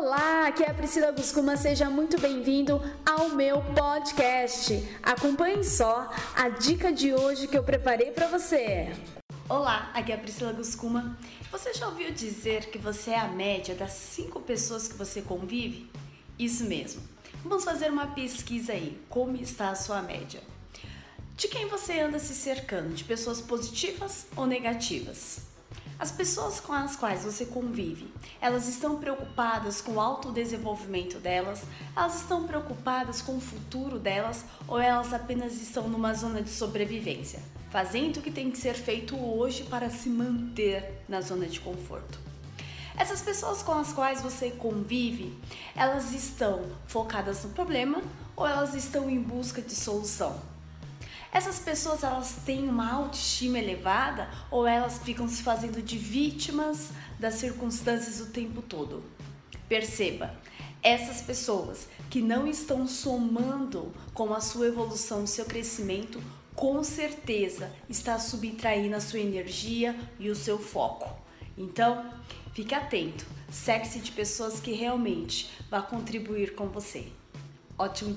Olá, aqui é a Priscila Guscuma, seja muito bem-vindo ao meu podcast. Acompanhe só a dica de hoje que eu preparei para você. Olá, aqui é a Priscila Guscuma. Você já ouviu dizer que você é a média das cinco pessoas que você convive? Isso mesmo. Vamos fazer uma pesquisa aí. Como está a sua média? De quem você anda se cercando? De pessoas positivas ou negativas? As pessoas com as quais você convive, elas estão preocupadas com o autodesenvolvimento delas? Elas estão preocupadas com o futuro delas ou elas apenas estão numa zona de sobrevivência, fazendo o que tem que ser feito hoje para se manter na zona de conforto? Essas pessoas com as quais você convive, elas estão focadas no problema ou elas estão em busca de solução? Essas pessoas elas têm uma autoestima elevada ou elas ficam se fazendo de vítimas das circunstâncias o tempo todo? Perceba, essas pessoas que não estão somando com a sua evolução, seu crescimento, com certeza está subtraindo a sua energia e o seu foco. Então, fique atento, cerque-se de pessoas que realmente vão contribuir com você. Ótimo